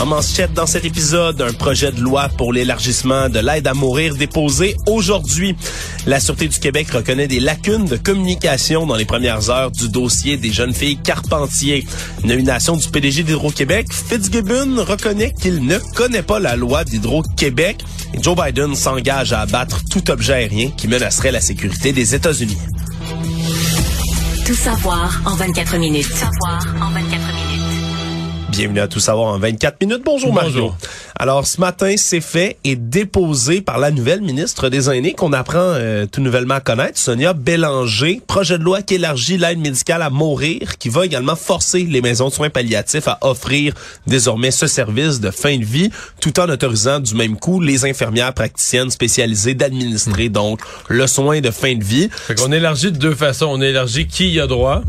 En manchette dans cet épisode, un projet de loi pour l'élargissement de l'aide à mourir déposé aujourd'hui. La Sûreté du Québec reconnaît des lacunes de communication dans les premières heures du dossier des jeunes filles Carpentier. Nomination du PDG d'Hydro-Québec, Fitzgibbon reconnaît qu'il ne connaît pas la loi d'Hydro-Québec Joe Biden s'engage à abattre tout objet aérien qui menacerait la sécurité des États-Unis. Tout savoir en 24 minutes. Tout savoir en 24 minutes. Bienvenue à Tout savoir en 24 minutes. Bonjour, Mario. Bonjour. Alors ce matin, c'est fait et déposé par la nouvelle ministre des Aînés qu'on apprend euh, tout nouvellement à connaître, Sonia Bélanger. Projet de loi qui élargit l'aide médicale à mourir, qui va également forcer les maisons de soins palliatifs à offrir désormais ce service de fin de vie, tout en autorisant du même coup les infirmières praticiennes spécialisées d'administrer donc le soin de fin de vie. Fait qu'on élargit de deux façons. On élargit qui y a droit,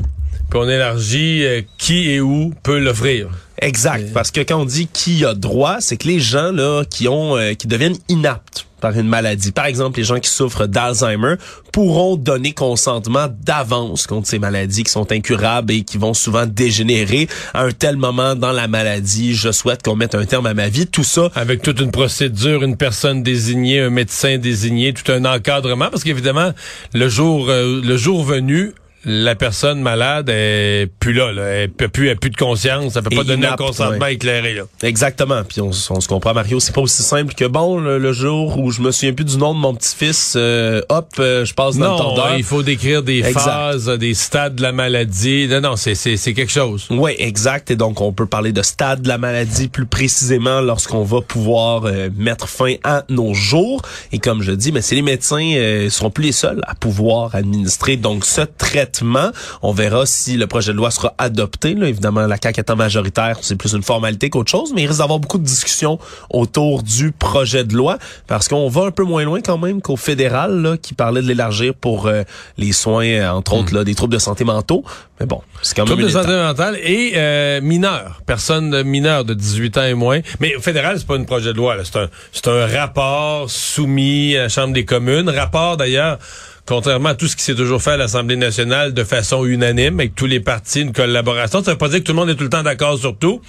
puis on élargit euh, qui et où peut l'offrir. Exact, parce que quand on dit qui a droit, c'est que les gens là qui ont euh, qui deviennent inaptes par une maladie, par exemple les gens qui souffrent d'Alzheimer, pourront donner consentement d'avance contre ces maladies qui sont incurables et qui vont souvent dégénérer à un tel moment dans la maladie. Je souhaite qu'on mette un terme à ma vie. Tout ça Avec toute une procédure, une personne désignée, un médecin désigné, tout un encadrement, parce qu'évidemment, le jour, euh, le jour venu, la personne malade est plus là, là. elle peut plus, elle a plus de conscience, elle peut Et pas donner un consentement ouais. éclairé. Là. Exactement. Puis on, on se comprend, Mario, c'est pas aussi simple que bon, le, le jour où je me souviens plus du nom de mon petit-fils, euh, hop, euh, je passe dans le Non, tordeur. il faut décrire des Exact. phases, des stades de la maladie. Non, non, c'est c'est quelque chose. Oui, exact. Et donc, on peut parler de stade de la maladie plus précisément lorsqu'on va pouvoir euh, mettre fin à nos jours. Et comme je dis, mais c'est les médecins euh, seront plus les seuls à pouvoir administrer donc ce traitement. On verra si le projet de loi sera adopté. Là. Évidemment, la CAQ étant majoritaire, c'est plus une formalité qu'autre chose, mais il risque d'avoir beaucoup de discussions autour du projet de loi parce qu'on va un peu moins loin quand même qu'au fédéral là, qui parlait de l'élargir pour euh, les soins, euh, entre autres, là, des troubles de santé mentaux. Mais bon, c'est quand même Trouble de santé mentale et euh, mineurs, personnes mineures de 18 ans et moins. Mais au fédéral, c'est pas une projet de loi. un, c'est un rapport soumis à la Chambre des communes. Rapport d'ailleurs. Contrairement à tout ce qui s'est toujours fait à l'Assemblée nationale de façon unanime, avec tous les partis, une collaboration, ça veut pas dire que tout le monde est tout le temps d'accord sur tout,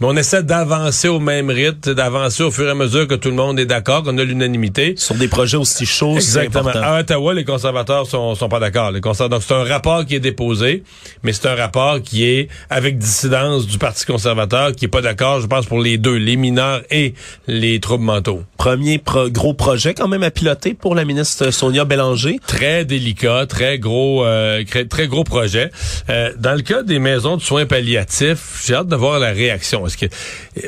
mais on essaie d'avancer au même rythme, d'avancer au fur et à mesure que tout le monde est d'accord, qu'on a l'unanimité. Sur des projets aussi chauds, Exactement. À Ottawa, les conservateurs sont, sont pas d'accord. Les conservateurs, donc c'est un rapport qui est déposé, mais c'est un rapport qui est avec dissidence du Parti conservateur, qui est pas d'accord, je pense, pour les deux, les mineurs et les troubles mentaux. Premier pro- gros projet quand même à piloter pour la ministre Sonia Bélanger. Très délicat, très gros, euh, très gros projet. Euh, dans le cas des maisons de soins palliatifs, j'ai hâte de voir la réaction. Est-ce que,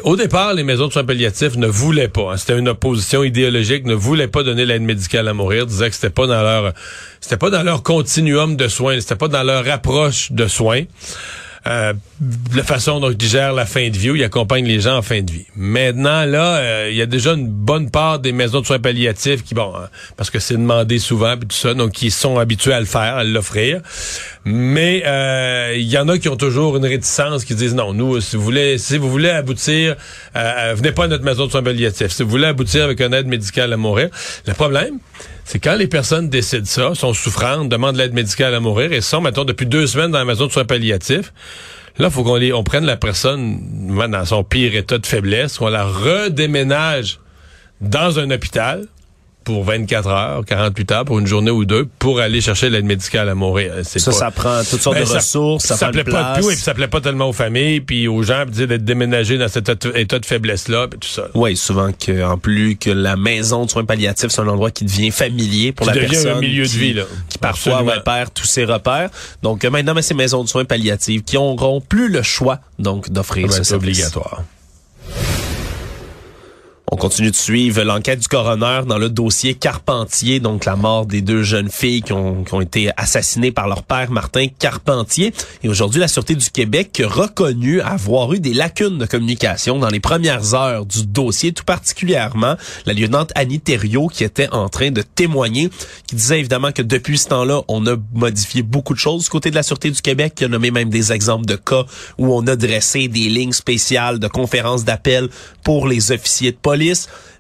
au départ, les maisons de soins palliatifs ne voulaient pas. hein, c'était une opposition idéologique, ne voulaient pas donner l'aide médicale à mourir, disaient que c'était pas dans leur, c'était pas dans leur continuum de soins, c'était pas dans leur approche de soins. Euh, la façon dont ils gèrent la fin de vie, où ils accompagnent les gens en fin de vie. Maintenant, là, euh, il y a déjà une bonne part des maisons de soins palliatifs qui, bon, hein, parce que c'est demandé souvent, puis tout ça, donc qui sont habitués à le faire, à l'offrir. Mais euh, il y en a qui ont toujours une réticence, qui disent non, nous, si vous voulez, si vous voulez aboutir, euh, venez pas à notre maison de soins palliatifs. Si vous voulez aboutir avec une aide médicale à mourir, le problème, c'est quand les personnes décident ça, sont souffrantes, demandent l'aide médicale à mourir et sont, maintenant depuis deux semaines dans la maison de soins palliatifs, là, faut qu'on on prenne la personne dans son pire état de faiblesse, qu'on la redéménage dans un hôpital pour 24 heures, 48 heures, pour une journée ou deux, pour aller chercher l'aide médicale à mourir. Ça, ça prend toutes sortes Ben, de ça- ressources, ça, plaît pas place. tout, et puis ça plaît pas tellement aux familles, puis aux gens, puis d'être déménagés dans cet état- de faiblesse-là, puis tout ça. Oui, souvent que en plus que la maison de soins palliatifs, c'est un endroit qui devient familier pour Qui la devient un personne. milieu de qui, vie, là. Qui parfois ouais, perd tous ses repères. Donc euh, maintenant, ben, ces maisons de soins palliatifs qui n'auront plus le choix donc d'offrir ce c'est service. obligatoire. On continue de suivre l'enquête du coroner dans le dossier Carpentier, donc la mort des deux jeunes filles qui ont, qui ont été assassinées par leur père Martin Carpentier. Et aujourd'hui, la Sûreté du Québec a reconnu avoir eu des lacunes de communication dans les premières heures du dossier, tout particulièrement la lieutenante Annie Thériault qui était en train de témoigner, qui disait évidemment que depuis ce temps-là, on a modifié beaucoup de choses du côté de la Sûreté du Québec, qui a nommé même des exemples de cas où on a dressé des lignes spéciales de conférences d'appel pour les officiers de police.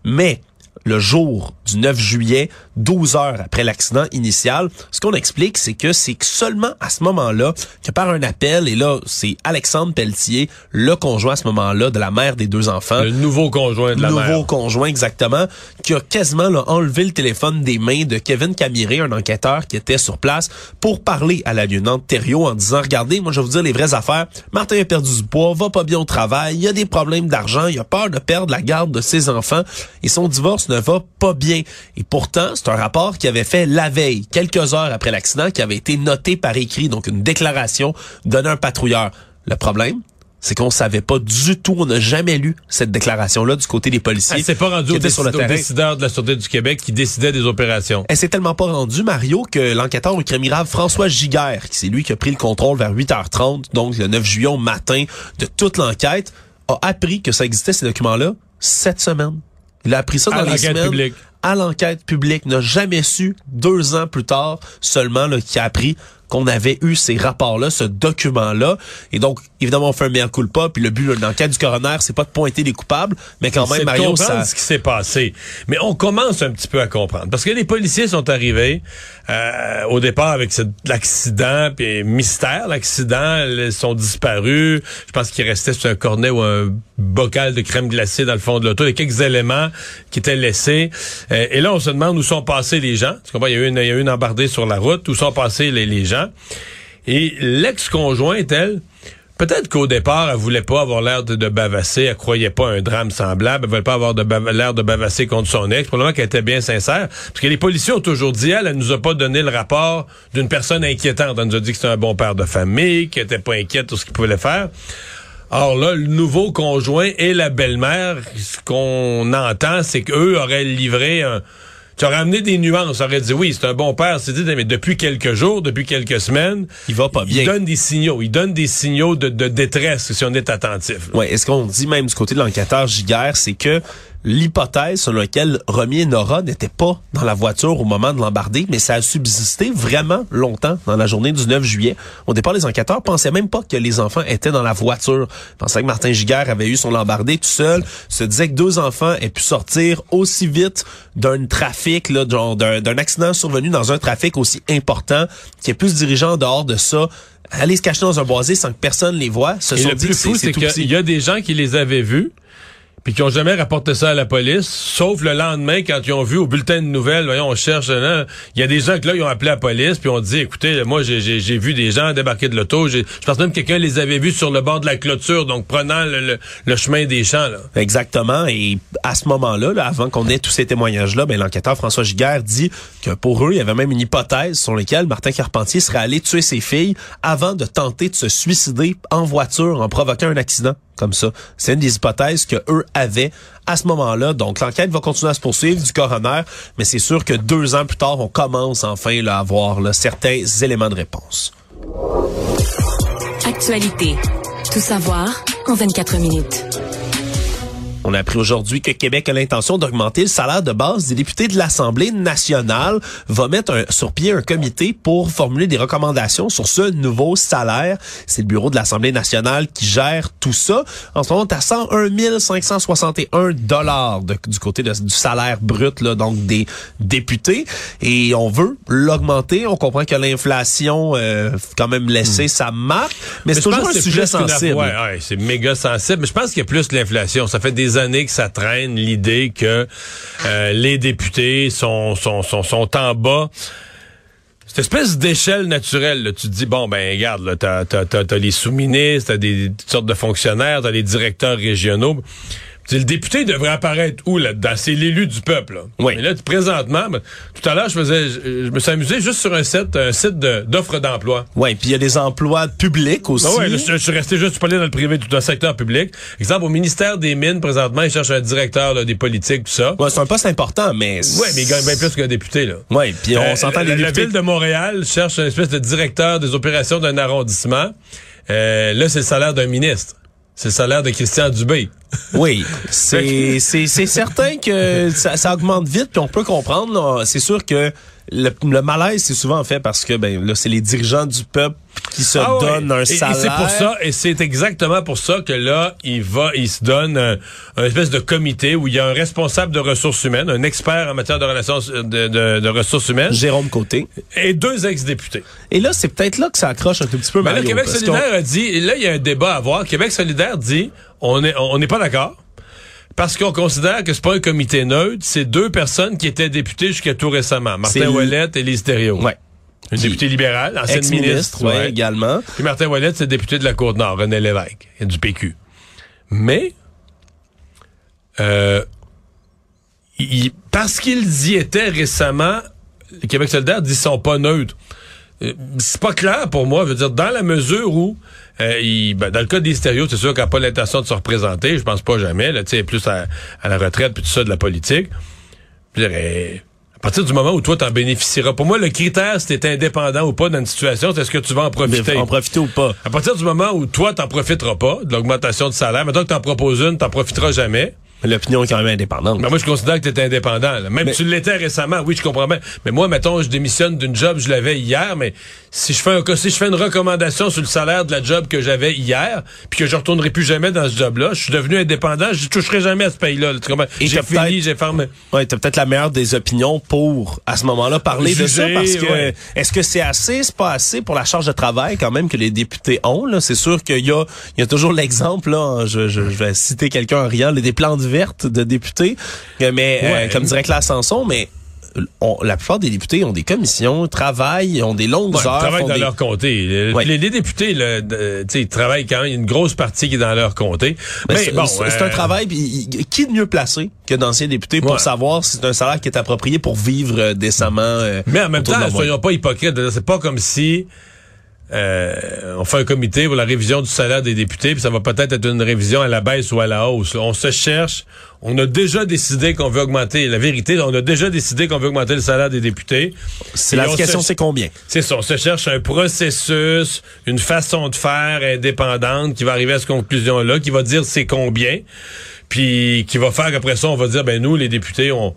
Mais le jour du 9 juillet, 12 heures après l'accident initial, ce qu'on explique, c'est que c'est seulement à ce moment-là que par un appel, et là, c'est Alexandre Pelletier, le conjoint à ce moment-là de la mère des deux enfants, Le nouveau conjoint de la nouveau mère. conjoint exactement, qui a quasiment là, enlevé le téléphone des mains de Kevin Camiré, un enquêteur qui était sur place, pour parler à la lieutenante Thériault en disant, regardez, moi je vais vous dire les vraies affaires, Martin a perdu du poids, va pas bien au travail, il y a des problèmes d'argent, il a peur de perdre la garde de ses enfants, et son divorce ne va pas bien. Et pourtant, c'est un rapport qui avait fait la veille, quelques heures après l'accident, qui avait été noté par écrit, donc une déclaration donnée à un patrouilleur. Le problème, c'est qu'on savait pas du tout, on n'a jamais lu cette déclaration-là du côté des policiers. Elle s'est pas rendue au, sur le terrain. décideur de la Sûreté du Québec qui décidait des opérations. Elle s'est tellement pas rendue, Mario, que l'enquêteur au crime grave François Giguère, qui c'est lui qui a pris le contrôle vers 8h30, donc le 9 juillet au matin de toute l'enquête, a appris que ça existait, ces documents-là, cette semaine. Il a appris ça À dans les l'enquête semaines. publique. À l'enquête publique. N'a jamais su, deux ans plus tard, seulement, là, qui a appris qu'on avait eu ces rapports-là, ce document-là. Et donc, évidemment, on fait un meilleur culpa, puis le but de l'enquête du coroner, c'est pas de pointer les coupables, mais quand même, Mario, comprendre ça... ce qui s'est passé. Mais on commence un petit peu à comprendre. Parce que les policiers sont arrivés euh, au départ avec cet- l'accident, puis mystère, l'accident, ils sont disparus. Je pense qu'il restait sur un cornet ou un bocal de crème glacée dans le fond de l'auto. Il y a quelques éléments qui étaient laissés. Euh, et là, on se demande où sont passés les gens. Tu comprends? Il y a eu une, il y a eu une embardée sur la route. Où sont passés les, les gens? Et l'ex-conjointe, elle, peut-être qu'au départ, elle voulait pas avoir l'air de, bavasser, elle croyait pas un drame semblable, elle voulait pas avoir l'air de bavasser contre son ex, probablement qu'elle était bien sincère, parce que les policiers ont toujours dit, elle, elle nous a pas donné le rapport d'une personne inquiétante, elle nous a dit que c'était un bon père de famille, qu'elle était pas inquiète de ce qu'il pouvait faire. Or là, le nouveau conjoint et la belle-mère, ce qu'on entend, c'est qu'eux auraient livré un... Tu aurais amené des nuances, aurait dit oui, c'est un bon père, c'est dit, mais depuis quelques jours, depuis quelques semaines, Il va pas bien. il donne des signaux, il donne des signaux de, de détresse si on est attentif. là. Ouais, est-ce qu'on dit même du côté de l'enquêteur Giguère, c'est que l'hypothèse selon laquelle Romy et Nora n'étaient pas dans la voiture au moment de l'embarder, mais ça a subsisté vraiment longtemps dans la journée du 9 juillet. Au départ, les enquêteurs pensaient même pas que les enfants étaient dans la voiture. Ils pensaient que Martin Giguère avait eu son lambardé tout seul, se disait que deux enfants aient pu sortir aussi vite d'un trafic, là, d'un accident survenu dans un trafic aussi important, qui est plus dirigeant dehors de ça, aller se cacher dans un boisé sans que personne les voie. Se Et sont le dit plus fou, c'est qu'il y a des gens qui les avaient vus, puis qui ont jamais rapporté ça à la police, sauf le lendemain quand ils ont vu au bulletin de nouvelles, voyons, on cherche, là, il y a des gens que là, ils ont appelé la police, puis ont dit, écoutez, moi, j'ai- vu des gens débarquer de l'auto, je pense même que quelqu'un les avait vus sur le bord de la clôture, donc prenant le, le- chemin des champs. Exactement. Et à ce moment-là, là, avant qu'on ait tous ces témoignages-là, ben, l'enquêteur François Giguère dit que pour eux, il y avait même une hypothèse sur laquelle Martin Carpentier serait allé tuer ses filles avant de tenter de se suicider en voiture en provoquant un accident comme ça. C'est une des hypothèses que eux avaient à ce moment-là. Donc l'enquête va continuer à se poursuivre du coroner, mais c'est sûr que deux ans plus tard, on commence enfin à avoir certains éléments de réponse. Actualité. Tout savoir en 24 minutes. On a appris aujourd'hui que Québec a l'intention d'augmenter le salaire de base des députés de l'Assemblée nationale, va mettre un- sur pied un comité pour formuler des recommandations sur ce nouveau salaire. C'est le bureau de l'Assemblée nationale qui gère tout ça. En ce moment, à 101 561 dollars du côté de- du salaire brut là, donc des députés et on veut l'augmenter. On comprend que l'inflation euh, quand même laissé sa marque, mais, c'est toujours un sujet sensible. Ouais, ouais, c'est méga sensible. Mais je pense qu'il y a plus l'inflation. Ça fait des années que ça traîne l'idée que euh, les députés sont, sont, sont, sont en bas. Cette espèce d'échelle naturelle, tu te dis, bon, ben, regarde, t'as, t'as, t'as les sous-ministres, t'as des, toutes sortes de fonctionnaires, t'as les directeurs régionaux. Le député devrait apparaître où là-dedans? C'est l'élu du peuple. Là? Oui. Mais là, présentement, ben, tout à l'heure, je faisais, je, je me suis amusé juste sur un site, un site de- d'offres d'emploi. Ouais, puis il y a des emplois publics aussi. Ah ouais, là, je, je suis resté juste, je parlais dans le privé, tout un secteur public. Exemple, au ministère des Mines, présentement, ils cherchent un directeur là, des politiques, tout ça. Ouais, c'est un poste important, mais Ouais, mais ils gagnent bien plus qu'un député, là. Ouais, puis on Euh, s'entend la, les la députés. ville de Montréal cherche un espèce de directeur des opérations d'un arrondissement. Euh, là, c'est le salaire d'un ministre. C'est le salaire de Christian Dubé. Oui, c'est certain que ça, ça augmente vite puis on peut comprendre. C'est sûr que le, le malaise c'est souvent fait parce que ben là c'est les dirigeants du peuple qui se Ah ouais. donnent un Et- salaire. Et, c'est pour ça, et c'est exactement pour ça que là, il va, il se donne un, un espèce de comité où il y a un responsable de ressources humaines, un expert en matière de relations de, de- de ressources humaines, Jérôme Côté. et deux ex-députés. Et là c'est peut-être là que ça accroche un tout petit peu. Mais là, Québec solidaire a dit, là, il y a un débat à avoir. Québec solidaire dit, on est, on n'est pas d'accord. Parce qu'on considère que c'est pas un comité neutre, c'est deux personnes qui étaient députées jusqu'à tout récemment. Martin Ouellette et Lise Thériault. Ouais. Une députée libérale, ancienne ministre. ouais, ouais. également. Puis Martin Ouellette, c'est député de la Côte-Nord, René Lévesque, et du PQ. Mais, euh, il- parce qu'ils y étaient récemment, le Québec solidaire dit qu'ils sont pas neutres. Euh, C'est pas clair pour moi, je veux dire, dans la mesure où, euh, il- ben, dans le cas des stéréos, c'est sûr qu'elle n'a pas l'intention de se représenter, je pense pas jamais, là, tu sais, plus à, à la retraite, puis tout ça de la politique. Je euh, à partir du moment où toi t'en bénéficieras, pour moi, le critère, si t'es indépendant ou pas dans une situation, c'est est-ce que tu vas en profiter? En profiter ou pas? À partir du moment où toi, t'en profiteras pas de l'augmentation de salaire, maintenant que t'en proposes une, t'en profiteras jamais. L'opinion est quand même indépendante. Ben moi, je considère que tu es indépendant. là. Même Mais- tu l'étais récemment, oui, je comprends bien. Mais moi, mettons, je démissionne d'une job, je l'avais hier, mais si je fais un si je fais une recommandation sur le salaire de la job que j'avais hier, puis que je retournerai plus jamais dans ce job-là, je suis devenu indépendant, je toucherai jamais à ce pays-là. J'ai fini, j'ai fermé. Ouais, t'as peut-être la meilleure des opinions pour, à ce moment-là, parler de ça, parce que, ouais. est-ce que c'est assez, c'est pas assez pour la charge de travail, quand même, que les députés ont, là? C'est sûr qu'il y a, il y a toujours l'exemple, là, je, je, je vais citer quelqu'un en riant, des plantes de députés, euh, mais, euh, comme dirait Claire Sanson, mais, on- la plupart des députés ont des commissions, travaillent, ont des longues Ouais, ils heures. travaillent font dans des- leur comté. Le- Ouais. Les, les députés, là, de- tu sais, ils travaillent quand même, il y a une grosse partie qui est dans leur comté. Mais Mais, c'est bon, c'est- c'est euh, un travail, qui de mieux placé que d'anciens députés pour Ouais. savoir si c'est un salaire qui est approprié pour vivre décemment. euh, Mais en même temps, soyons pas hypocrites. C'est pas comme si euh, on fait un comité pour la révision du salaire des députés, puis ça va peut-être être une révision à la baisse ou à la hausse. On se cherche. On a déjà décidé qu'on veut augmenter. La vérité, on a déjà décidé qu'on veut augmenter le salaire des députés. C'est la on question, c'est combien? C'est ça, on se cherche un processus, une façon de faire indépendante qui va arriver à cette conclusion-là, qui va dire c'est combien, puis qui va faire qu'après ça, on va dire, ben nous, les députés, on...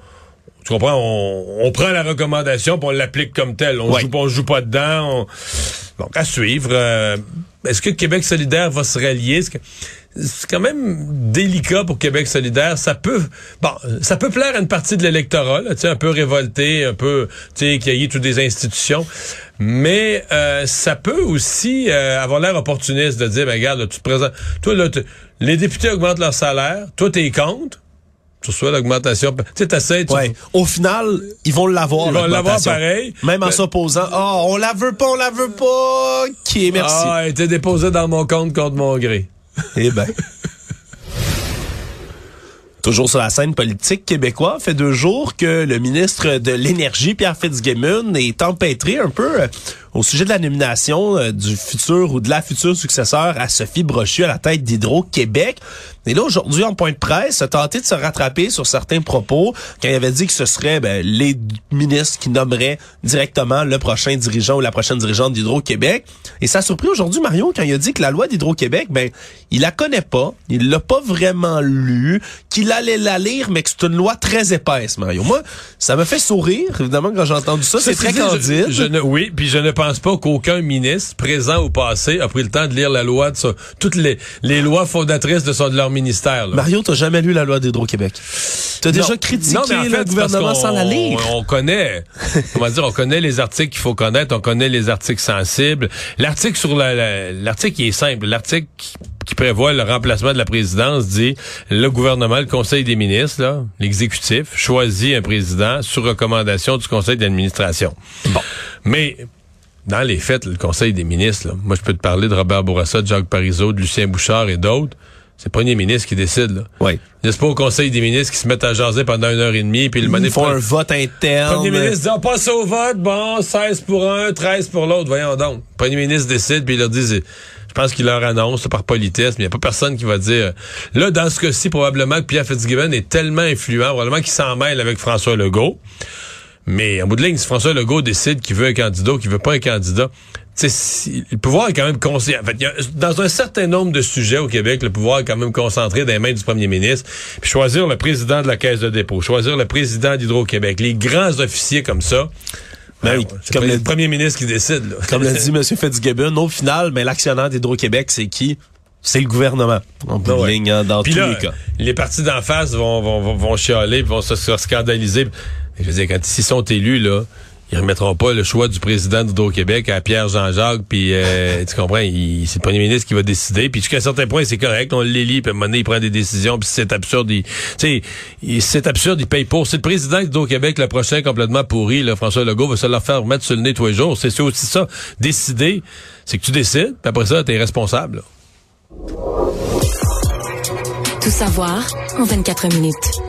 Tu comprends? On, on prend la recommandation puis on l'applique comme telle. On Ouais. joue pas, on joue pas dedans. on- Donc, à suivre. Euh, Est-ce que Québec solidaire va se rallier? C'est quand même délicat pour Québec solidaire. Ça peut, bon, ça peut plaire à une partie de l'électorat, tu sais, un peu révolté, un peu, tu sais, qui haït toutes des institutions. Mais euh, ça peut aussi euh, avoir l'air opportuniste de dire, ben regarde, là, tu te présentes, toi là, les députés augmentent leur salaire, toi t'es contre. Tu reçois l'augmentation. Tu sais, tu- Ouais. Au final, ils vont l'avoir. Ils vont l'avoir pareil. Même en s'opposant. Ah, on la veut pas, on la veut pas. Qui est merci. Ah, elle était déposée dans mon compte contre mon gré. Eh ben. Toujours sur la scène politique québécoise, fait deux jours que le ministre de l'Énergie, Pierre Fitzgibbon, est empêtré un peu euh, au sujet de la nomination euh, du futur ou de la future successeur à Sophie Brochu à la tête d'Hydro-Québec. Et là, aujourd'hui, en point de presse, a tenté de se rattraper sur certains propos quand il avait dit que ce serait ben, les ministres qui nommeraient directement le prochain dirigeant ou la prochaine dirigeante d'Hydro-Québec. Et ça a surpris aujourd'hui Mario quand il a dit que la loi d'Hydro-Québec, ben, il la connaît pas, il l'a pas vraiment lu, qu'il allait la lire, mais que c'est une loi très épaisse, Mario. Moi, ça me fait sourire, évidemment, quand j'ai entendu ça. C'est très candide. Je, ne, oui, puis je ne pense pas qu'aucun ministre, présent ou passé, a pris le temps de lire la loi de ça. Toutes les, les lois fondatrices de, son, de leur ministère. Là. Mario, t'as jamais lu la loi d'Hydro-Quéc. T'as déjà critiqué non, mais en fait, le gouvernement sans la lire. On, on connaît, comment dire, on connaît les articles qu'il faut connaître, on connaît les articles sensibles. L'article sur la, l'article est simple. L'article qui prévoit le remplacement de la présidence dit le gouvernement, le Conseil des ministres, l'exécutif, choisit un président sur recommandation du Conseil d'administration. Bon. Mais dans les faits, le Conseil des ministres, là, moi je peux te parler de Robert Bourassa, de Jacques Parizeau, de Lucien Bouchard et d'autres. C'est le premier ministre qui décide. Là. Oui. N'est-ce pas au Conseil des ministres qui se mettent à jaser pendant une heure et demie, puis le Ils font un vote interne. Le premier ministre dit, on passe au vote, bon, 16 pour un, 13 pour l'autre, voyons donc. Le premier ministre décide, puis il leur dit, je pense qu'il leur annonce par politesse, mais il n'y a pas personne qui va dire. Là, dans ce cas-ci, probablement que Pierre Fitzgibbon est tellement influent, probablement qu'il s'en mêle avec François Legault. Mais en bout de ligne, si François Legault décide qu'il veut un candidat ou qu'il veut pas un candidat, si, le pouvoir est quand même concentré. En fait, y a, dans un certain nombre de sujets au Québec, le pouvoir est quand même concentré dans les mains du premier ministre. Puis choisir le président de la Caisse de dépôt, choisir le président d'Hydro-Québec, les grands officiers comme ça. Ben, c'est comme le premier ministre qui décide. Là. Comme l'a dit M. Fitzgibbon, au final, ben, l'actionnaire d'Hydro-Québec, c'est qui? C'est le gouvernement, en bout de ligne, hein, dans tous les cas. Les partis d'en face vont, vont, vont, vont chialer, vont se, se scandaliser. Je veux dire, quand ils sont élus, là, ils remettront pas le choix du président d'Hydro-Québec à Pierre Jean-Jacques, puis euh, tu comprends, c'est le premier ministre qui va décider, puis jusqu'à un certain point, c'est correct, on l'élit, puis à un moment donné, il prend des décisions, puis c'est absurde, il, c'est absurde, il paye pour. C'est le président d'Hydro-Québec, le prochain complètement pourri, là, François Legault, va se leur faire mettre sur le nez tous les jours. C'est aussi ça, décider, c'est que tu décides, puis après ça, t'es responsable. Tout savoir en 24 minutes.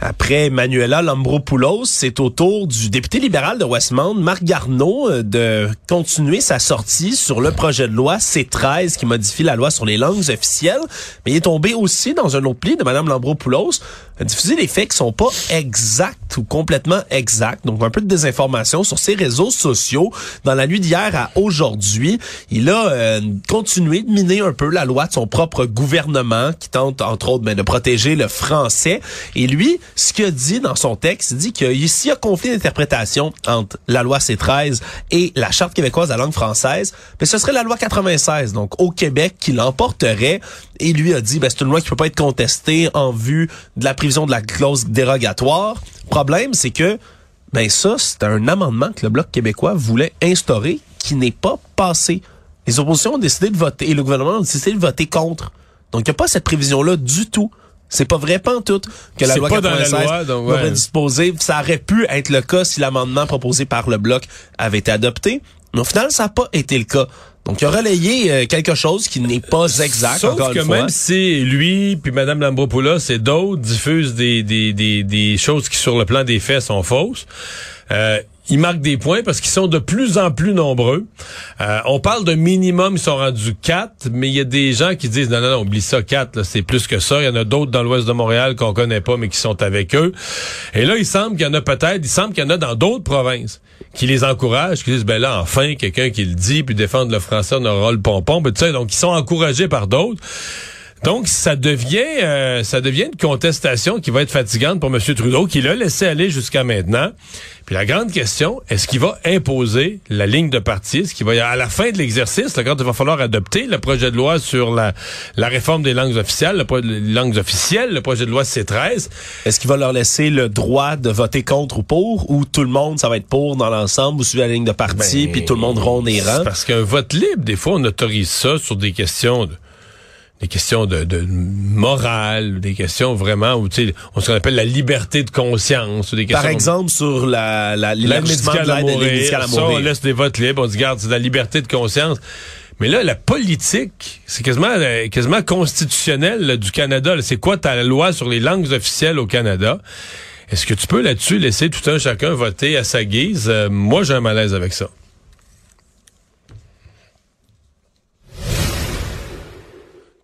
Après Manuela Lambropoulos, c'est au tour du député libéral de Westmount, Marc Garneau, euh, de continuer sa sortie sur le projet de loi C-13 qui modifie la loi sur les langues officielles. Mais il est tombé aussi dans un autre pli de Mme Lambropoulos, diffuser des faits qui sont pas exacts ou complètement exacts. Donc un peu de désinformation sur ses réseaux sociaux. Dans la nuit d'hier à aujourd'hui, il a euh, continué de miner un peu la loi de son propre gouvernement qui tente entre autres ben, de protéger le français. Et lui, ce qu'il a dit dans son texte, il dit qu'il y a conflit d'interprétation entre la loi C-13 et la Charte québécoise de la langue française, mais ce serait la loi 96, donc au Québec, qui l'emporterait. Et lui a dit, ben, c'est une loi qui peut pas être contestée en vue de la de la clause dérogatoire. Problème, c'est que ben ça, c'est un amendement que le Bloc québécois voulait instaurer qui n'est pas passé. Les oppositions ont décidé de voter et le gouvernement a décidé de voter contre. Donc, il n'y a pas cette prévision-là du tout. C'est pas vrai pas tout que la loi 96 la loi, disposer. Ça aurait pu être le cas si l'amendement proposé par le bloc avait été adopté. Mais au final, ça n'a pas été le cas. Donc, il a relayé euh, quelque chose qui n'est pas exact. Sauf encore que une fois. même si lui puis Mme Lambropoulos et d'autres diffusent des, des, des, des choses qui, sur le plan des faits, sont fausses, euh, ils marquent des points parce qu'ils sont de plus en plus nombreux. Euh, on parle de minimum, ils sont rendus quatre, mais il y a des gens qui disent non, non, non, oublie ça, quatre, c'est plus que ça. Il y en a d'autres dans l'ouest de Montréal qu'on connaît pas, mais qui sont avec eux. Et là, il semble qu'il y en a peut-être, il semble qu'il y en a dans d'autres provinces qui les encouragent, qui disent ben là, enfin, quelqu'un qui le dit, puis défendre le français, on aura le pompon, ben, tu sais, donc ils sont encouragés par d'autres. Donc, ça devient, euh, ça devient une contestation qui va être fatigante pour M. Trudeau, qui l'a laissé aller jusqu'à maintenant. Puis la grande question, est-ce qu'il va imposer la ligne de parti? Est-ce qu'il va, à la fin de l'exercice, quand il va falloir adopter le projet de loi sur la, la réforme des langues officielles, le, les langues officielles, le projet de loi C13, est-ce qu'il va leur laisser le droit de voter contre ou pour, ou tout le monde, ça va être pour dans l'ensemble, ou suivre la ligne de parti, Ben, puis tout le monde ronde les rangs? Parce qu'un vote libre, des fois, on autorise ça sur des questions de des questions de, de morale, des questions vraiment où tu sais, on se appelle la liberté de conscience, ou des questions Par exemple, sur la, la, de médicale à mourir, médicale à ça, on laisse des votes libres, on dit garde, c'est de la liberté de conscience. Mais là, la politique, c'est quasiment euh, quasiment constitutionnel là, du Canada. C'est quoi ta loi sur les langues officielles au Canada? Est-ce que tu peux là-dessus laisser tout un chacun voter à sa guise? Euh, moi, j'ai un malaise avec ça.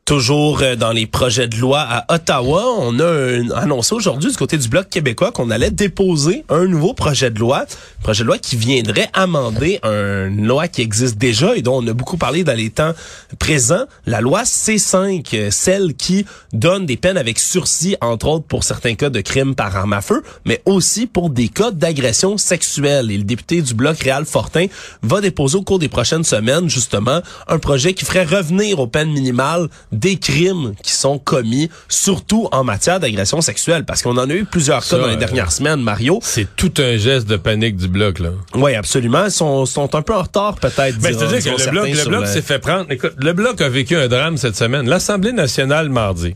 Toujours euh, dans les projets de loi à Ottawa, on a annoncé aujourd'hui du côté du Bloc québécois qu'on allait déposer un nouveau projet de loi, projet de loi qui viendrait amender une loi qui existe déjà et dont on a beaucoup parlé dans les temps présents, la loi C5, euh, celle qui donne des peines avec sursis, entre autres pour certains cas de crimes par arme à feu, mais aussi pour des cas d'agression sexuelle. Et le député du Bloc, Réal Fortin, va déposer au cours des prochaines semaines, justement, un projet qui ferait revenir aux peines minimales des crimes qui sont commis, surtout en matière d'agression sexuelle, parce qu'on en a eu plusieurs Ça, cas dans les euh, dernières semaines, Mario. C'est tout un geste de panique du bloc, là. Oui, absolument. Ils sont, sont un peu en retard, peut-être. Ben, diront- c'est-à-dire que le bloc, le bloc s'est fait prendre. Écoute, le bloc a vécu un drame cette semaine. L'Assemblée nationale, mardi,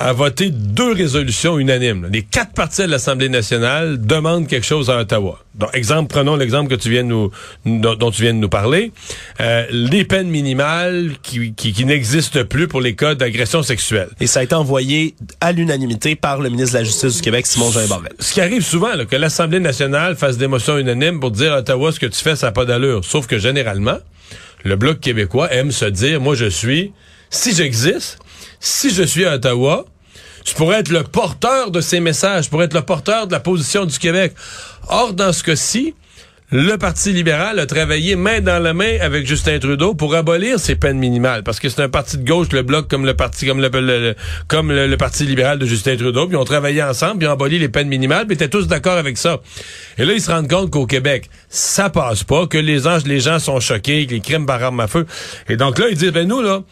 a voté deux résolutions unanimes. Les quatre partis de l'Assemblée nationale demandent quelque chose à Ottawa. Donc, exemple, prenons l'exemple que tu viens de nous, dont, dont tu viens de nous parler. Euh, les peines minimales qui, qui, qui n'existent plus pour les cas d'agression sexuelle. Et ça a été envoyé à l'unanimité par le ministre de la Justice du Québec, Simon Jean Barrette. Ce qui arrive souvent, là, que l'Assemblée nationale fasse des motions unanimes pour dire à Ottawa ce que tu fais, ça n'a pas d'allure. Sauf que généralement, le Bloc québécois aime se dire, moi je suis, si j'existe, si je suis à Ottawa, je pourrais être le porteur de ces messages, je pourrais être le porteur de la position du Québec. Or, dans ce cas-ci, le Parti libéral a travaillé main dans la main avec Justin Trudeau pour abolir ces peines minimales. Parce que c'est un parti de gauche, le Bloc, comme le parti, comme le, comme le, Parti libéral de Justin Trudeau. Puis ils ont travaillé ensemble, puis ont aboli les peines minimales, puis ils étaient tous d'accord avec ça. Et là, ils se rendent compte qu'au Québec, ça passe pas, que les anges, les gens sont choqués, que les crimes par à feu. Et donc là, ils disent, ben nous, là,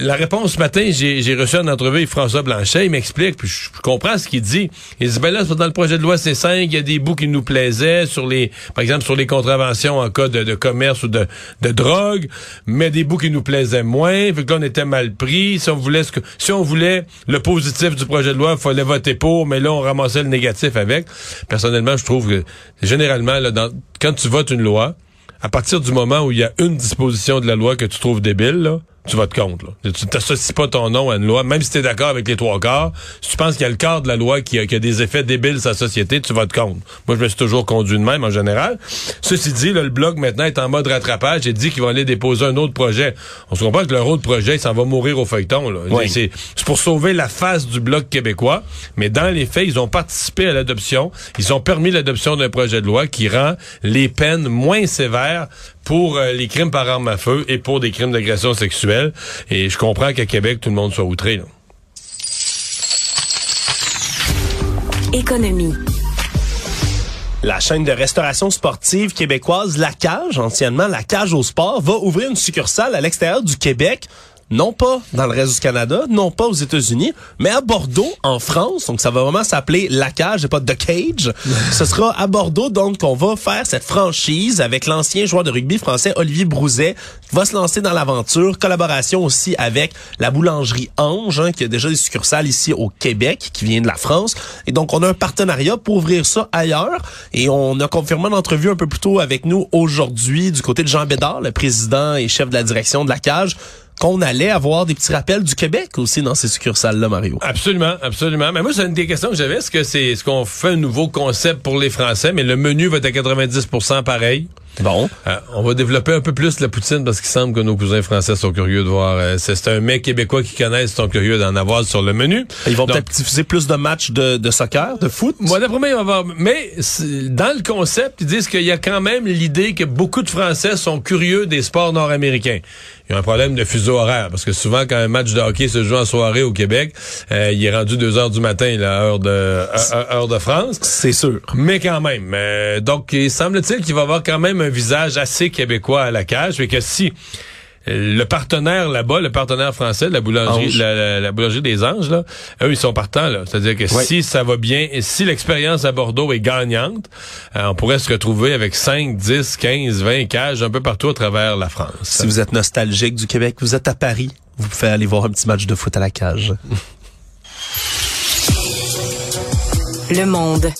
la réponse ce matin, j'ai reçu une entrevue avec François Blanchet, il m'explique, puis je, comprends ce qu'il dit. Il dit, ben là, dans le projet de loi C5, il y a des bouts qui nous plaisaient, sur les, par exemple, sur les contraventions en cas de, commerce ou de, de drogue, mais des bouts qui nous plaisaient moins, fait que là, on était mal pris. Si on voulait ce que, si on voulait le positif du projet de loi, il fallait voter pour, mais là, on ramassait le négatif avec. Personnellement, je trouve que, généralement, dans, quand tu votes une loi, à partir du moment où il y a une disposition de la loi que tu trouves débile, tu votes contre. Là. Tu t'associes pas ton nom à une loi, même si tu es d'accord avec les trois quarts. Si tu penses qu'il y a le quart de la loi qui a, qui a des effets débiles sur la société, tu votes contre. Moi, je me suis toujours conduit de même en général. Ceci dit, là, le Bloc maintenant est en mode rattrapage et dit qu'il va aller déposer un autre projet. On se comprend que leur autre projet, il s'en va mourir au feuilleton. Là. Oui. C'est c'est pour sauver la face du Bloc québécois. Mais dans les faits, ils ont participé à l'adoption. Ils ont permis l'adoption d'un projet de loi qui rend les peines moins sévères pour euh, les crimes par arme à feu et pour des crimes d'agression sexuelle. Et je comprends qu'à Québec, tout le monde soit outré. Là. Économie. La chaîne de restauration sportive québécoise La Cage, anciennement La Cage au sport, va ouvrir une succursale à l'extérieur du Québec. Non pas dans le reste du Canada, non pas aux États-Unis, mais à Bordeaux, en France. Donc, ça va vraiment s'appeler La Cage et pas The Cage. Ce sera à Bordeaux, donc, qu'on va faire cette franchise avec l'ancien joueur de rugby français Olivier Brouzet, qui va se lancer dans l'aventure. Collaboration aussi avec la boulangerie Ange, hein, qui a déjà des succursales ici au Québec, qui vient de la France. Et donc, on a un partenariat pour ouvrir ça ailleurs. Et on a confirmé une entrevue un peu plus tôt avec nous aujourd'hui du côté de Jean Bédard, le président et chef de la direction de la cage, qu'on allait avoir des petits rappels du Québec aussi dans ces succursales-là, Mario. Absolument, absolument. Mais moi, c'est une des questions que j'avais. Est-ce que c'est ce qu'on fait un nouveau concept pour les Français, mais le menu va être à 90% pareil? Bon. Euh, on va développer un peu plus la poutine parce qu'il semble que nos cousins français sont curieux de voir. euh, c'est un mec québécois qui connaissent sont curieux d'en avoir sur le menu. Ils vont peut-être diffuser plus de matchs de, de soccer, de foot? Moi, d'après moi, avoir. Mais dans le concept, ils disent qu'il y a quand même l'idée que beaucoup de Français sont curieux des sports nord-américains. Il y a un problème de fuseau horaire parce que souvent, quand un match de hockey se joue en soirée au Québec, euh, il est rendu 2 heures du matin, là, heure de heure- heure de France. C'est sûr. Mais quand même. euh, donc, il semble-t-il qu'il va avoir quand même un visage assez québécois à la cage. Et que si le partenaire là-bas, le partenaire français, la boulangerie, Ange. la, la- la boulangerie des Anges, là, eux, ils sont partants. là. C'est-à-dire que Oui. si ça va bien, et si l'expérience à Bordeaux est gagnante, euh, on pourrait se retrouver avec 5, 10, 15, 20 cages un peu partout à travers la France. Si vous êtes nostalgique du Québec, vous êtes à Paris, vous pouvez aller voir un petit match de foot à la cage. Le monde.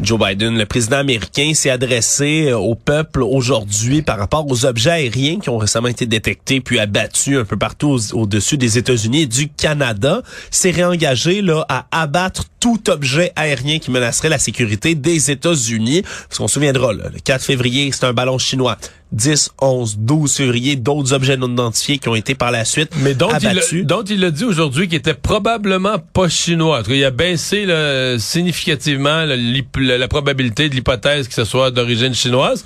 Joe Biden, le président américain, s'est adressé au peuple aujourd'hui par rapport aux objets aériens qui ont récemment été détectés puis abattus un peu partout au-dessus des États-Unis et du Canada. S'est réengagé là à abattre tout objet aérien qui menacerait la sécurité des États-Unis. Parce qu'on se souviendra, là, le 4 février, c'est un ballon chinois. 10, 11, 12 février, d'autres objets non identifiés qui ont été par la suite Mais dont abattus. il, a- dont il a dit aujourd'hui qu'il était probablement pas chinois. En tout cas, il a baissé là, significativement la probabilité de l'hypothèse que ce soit d'origine chinoise,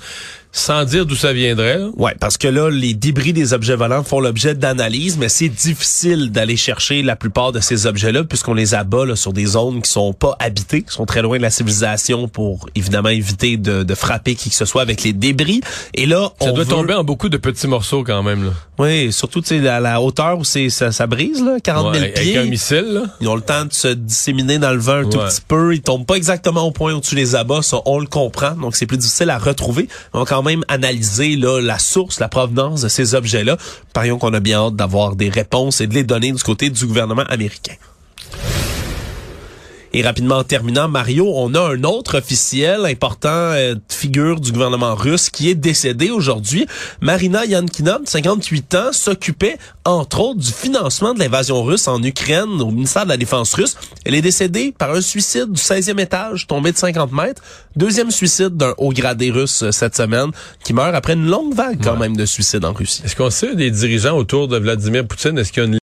sans dire d'où ça viendrait. là. Ouais, parce que là, les débris des objets volants font l'objet d'analyse, mais c'est difficile d'aller chercher la plupart de ces objets-là puisqu'on les abat là, sur des zones qui sont pas habitées, qui sont très loin de la civilisation pour évidemment éviter de, de frapper qui que ce soit avec les débris. Et là, Ça on doit veut- tomber en beaucoup de petits morceaux quand même. Là. Oui, surtout tu sais à la hauteur où c'est ça, ça brise là, 40 000 Ouais, pieds. avec un missile. Là. Ils ont le temps de se disséminer dans le vent un tout petit peu. Ils tombent pas exactement au point au-dessus des abats, ça, on le comprend. Donc, c'est plus difficile à retrouver. On va même analyser la source, la provenance de ces objets-là. Parions qu'on a bien hâte d'avoir des réponses et de les donner du côté du gouvernement américain. Et rapidement en terminant, Mario, on a un autre officiel important euh, figure du gouvernement russe qui est décédé aujourd'hui. Marina Yankina, de 58 ans, s'occupait entre autres du financement de l'invasion russe en Ukraine au ministère de la Défense russe. Elle est décédée par un suicide du 16e étage, tombé de 50 mètres. Deuxième suicide d'un haut gradé russe euh, cette semaine, qui meurt après une longue vague quand même de suicides en Russie. Est-ce qu'on sait des dirigeants autour de Vladimir Poutine? Est-ce qu'il y a une